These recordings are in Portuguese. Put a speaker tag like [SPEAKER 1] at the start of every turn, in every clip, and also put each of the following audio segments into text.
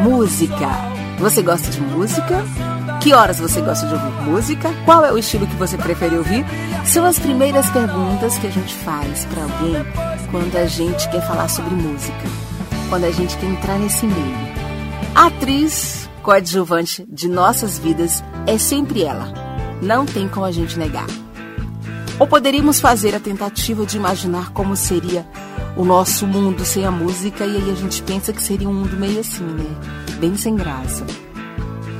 [SPEAKER 1] Música. Você gosta de música? Que horas você gosta de ouvir música? Qual é o estilo que você prefere ouvir? São as primeiras perguntas que a gente faz para alguém quando a gente quer falar sobre música, quando a gente quer entrar nesse meio. A atriz coadjuvante de nossas vidas é sempre ela. Não tem como a gente negar. Ou poderíamos fazer a tentativa de imaginar como seria o nosso mundo sem a música e aí a gente pensa que seria um mundo meio assim, né? Bem sem graça.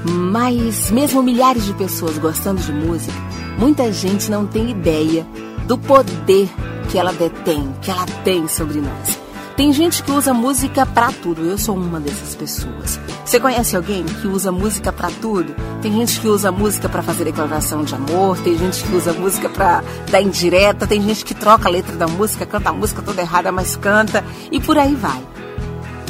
[SPEAKER 1] Mas mesmo milhares de pessoas gostando de música, muita gente não tem ideia do poder que ela detém, que ela tem sobre nós. Tem gente que usa música pra tudo. Eu sou uma dessas pessoas. Você conhece alguém que usa música pra tudo? Tem gente que usa música para fazer declaração de amor, tem gente que usa música pra dar indireta, tem gente que troca a letra da música, canta a música toda errada, mas canta e por aí vai.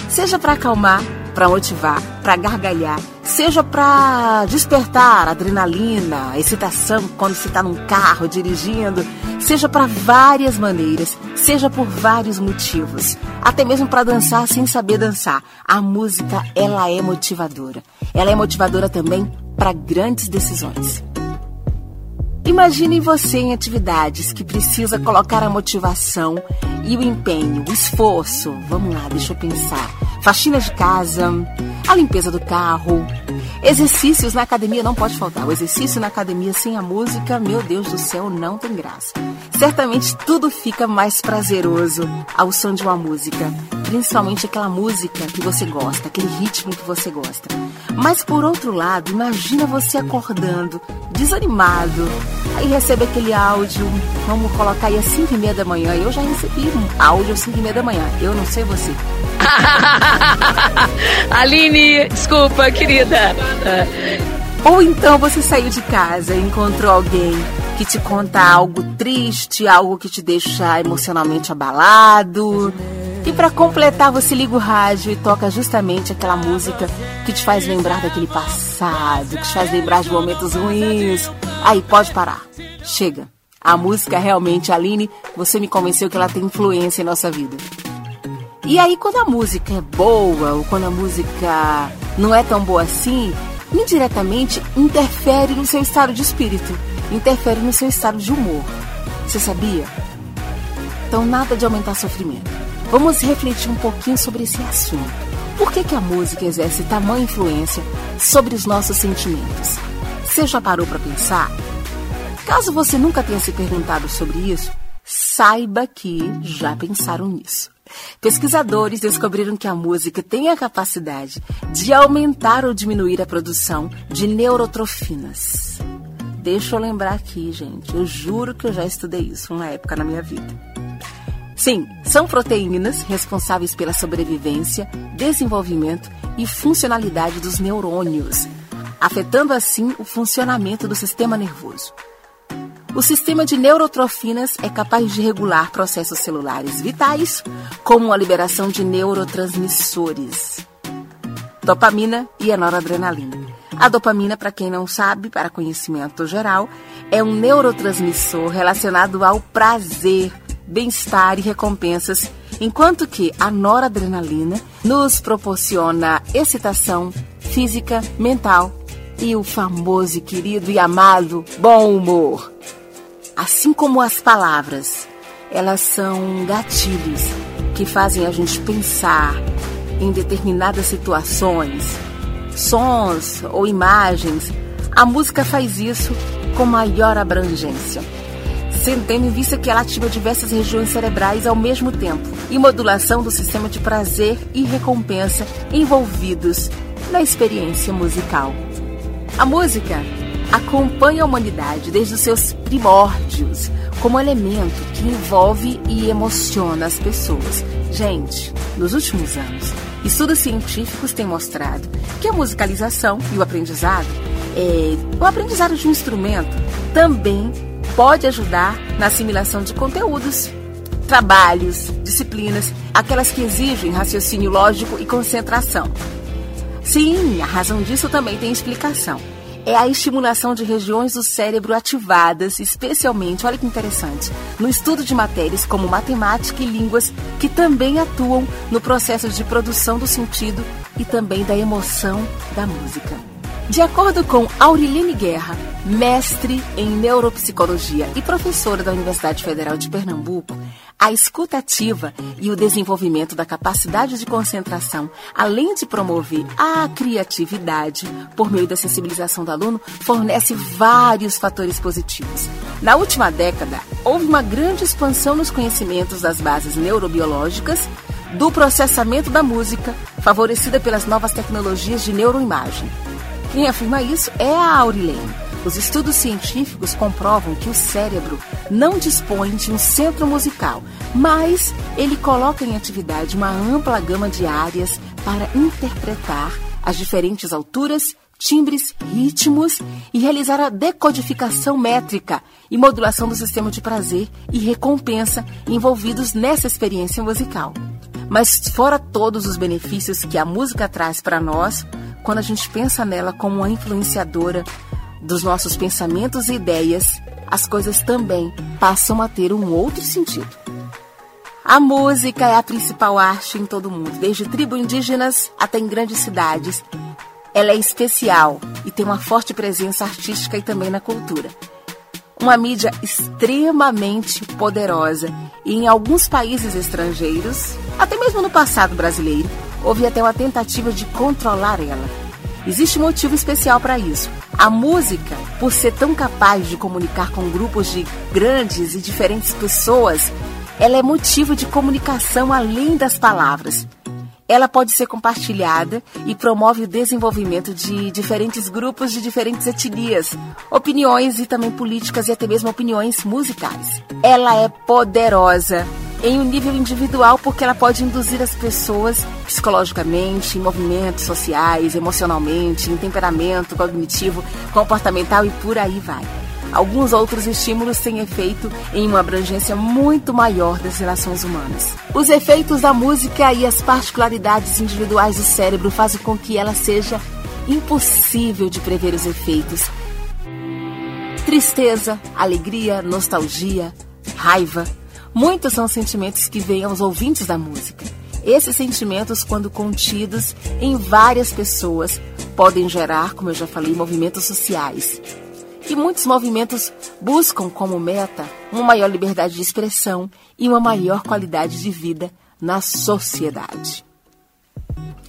[SPEAKER 1] Seja para acalmar, para motivar, para gargalhar, seja para despertar adrenalina, excitação quando se está num carro dirigindo, seja para várias maneiras, seja por vários motivos, até mesmo para dançar sem saber dançar. A música, ela é motivadora. Ela é motivadora também para grandes decisões. Imagine você em atividades que precisa colocar a motivação e o empenho, o esforço. Vamos lá, deixa eu pensar. Faxina de casa, a limpeza do carro, exercícios na academia não pode faltar. O exercício na academia sem a música, meu Deus do céu, não tem graça. Certamente tudo fica mais prazeroso ao som de uma música, principalmente aquela música que você gosta, aquele ritmo que você gosta. Mas por outro lado, imagina você acordando, desanimado, aí recebe aquele áudio, vamos colocar aí às 5 e meia da manhã. Eu já recebi um áudio às 5 e meia da manhã, eu não sei você.
[SPEAKER 2] Aline, desculpa, querida.
[SPEAKER 1] Ou então você saiu de casa e encontrou alguém que te conta algo triste, algo que te deixa emocionalmente abalado. E para completar, você liga o rádio e toca justamente aquela música que te faz lembrar daquele passado, que te faz lembrar de momentos ruins. Aí pode parar. Chega. A música realmente, Aline, você me convenceu que ela tem influência em nossa vida. E aí, quando a música é boa ou quando a música não é tão boa assim, indiretamente interfere no seu estado de espírito, interfere no seu estado de humor. Você sabia? Então, nada de aumentar sofrimento. Vamos refletir um pouquinho sobre esse assunto. Por que, que a música exerce tamanha influência sobre os nossos sentimentos? Você já parou para pensar? Caso você nunca tenha se perguntado sobre isso, saiba que já pensaram nisso. Pesquisadores descobriram que a música tem a capacidade de aumentar ou diminuir a produção de neurotrofinas. Deixa eu lembrar aqui, gente. Eu juro que eu já estudei isso uma época na minha vida. Sim, são proteínas responsáveis pela sobrevivência, desenvolvimento e funcionalidade dos neurônios, afetando assim o funcionamento do sistema nervoso. O sistema de neurotrofinas é capaz de regular processos celulares vitais, como a liberação de neurotransmissores, dopamina e a noradrenalina. A dopamina, para quem não sabe, para conhecimento geral, é um neurotransmissor relacionado ao prazer, bem-estar e recompensas, enquanto que a noradrenalina nos proporciona excitação física, mental e o famoso e querido e amado bom humor. Assim como as palavras, elas são gatilhos que fazem a gente pensar em determinadas situações, sons ou imagens. A música faz isso com maior abrangência, em vista que ela ativa diversas regiões cerebrais ao mesmo tempo e modulação do sistema de prazer e recompensa envolvidos na experiência musical. A música acompanha a humanidade desde os seus primórdios como elemento que envolve e emociona as pessoas. Gente, nos últimos anos, estudos científicos têm mostrado que a musicalização e o aprendizado, é, o aprendizado de um instrumento, também pode ajudar na assimilação de conteúdos, trabalhos, disciplinas, aquelas que exigem raciocínio lógico e concentração. Sim, a razão disso também tem explicação. é a estimulação de regiões do cérebro ativadas, especialmente, olha que interessante, no estudo de matérias como matemática e línguas, que também atuam no processo de produção do sentido e também da emoção da música. De acordo com Auriline Guerra, mestre em neuropsicologia e professora da Universidade Federal de Pernambuco, a escutativa e o desenvolvimento da capacidade de concentração, além de promover a criatividade por meio da sensibilização do aluno, fornece vários fatores positivos. Na última década, houve uma grande expansão nos conhecimentos das bases neurobiológicas, do processamento da música, favorecida pelas novas tecnologias de neuroimagem. Quem afirma isso é a Aurilene os estudos científicos comprovam que o cérebro não dispõe de um centro musical, mas ele coloca em atividade uma ampla gama de áreas para interpretar as diferentes alturas, timbres, ritmos e realizar a decodificação métrica e modulação do sistema de prazer e recompensa envolvidos nessa experiência musical. Mas fora todos os benefícios que a música traz para nós, quando a gente pensa nela como uma influenciadora dos nossos pensamentos e ideias, as coisas também passam a ter um outro sentido. A música é a principal arte em todo o mundo, desde tribos indígenas até em grandes cidades. Ela é especial e tem uma forte presença artística e também na cultura. Uma mídia extremamente poderosa e em alguns países estrangeiros, até mesmo no passado brasileiro, houve até uma tentativa de controlar ela. Existe motivo especial para isso. A música, por ser tão capaz de comunicar com grupos de grandes e diferentes pessoas, ela é motivo de comunicação além das palavras. Ela pode ser compartilhada e promove o desenvolvimento de diferentes grupos de diferentes etnias, opiniões e também políticas e até mesmo opiniões musicais. Ela é poderosa em um nível individual, porque ela pode induzir as pessoas psicologicamente, em movimentos sociais, emocionalmente, em temperamento cognitivo, comportamental e por aí vai. Alguns outros estímulos têm efeito em uma abrangência muito maior das relações humanas. Os efeitos da música e as particularidades individuais do cérebro fazem com que ela seja impossível de prever os efeitos. Tristeza, alegria, nostalgia, raiva, Muitos são sentimentos que vêm aos ouvintes da música. Esses sentimentos, quando contidos em várias pessoas, podem gerar, como eu já falei, movimentos sociais. E muitos movimentos buscam como meta uma maior liberdade de expressão e uma maior qualidade de vida na sociedade.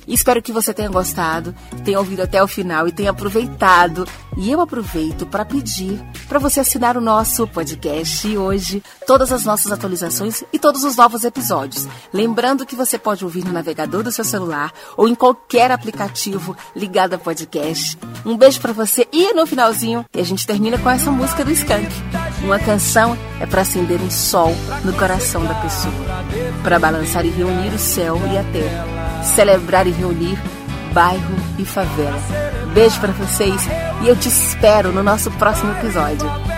[SPEAKER 1] Espero que você tenha gostado, tenha ouvido até o final e tenha aproveitado. E eu aproveito para pedir para você assinar o nosso podcast hoje, todas as nossas atualizações e todos os novos episódios. Lembrando que você pode ouvir no navegador do seu celular ou em qualquer aplicativo ligado a podcast. Um beijo para você e no finalzinho a gente termina com essa música do Skank. Uma canção é para acender um sol no coração da pessoa, para balançar e reunir o céu e a terra celebrar e reunir bairro e favela. Beijo para vocês e eu te espero no nosso próximo episódio.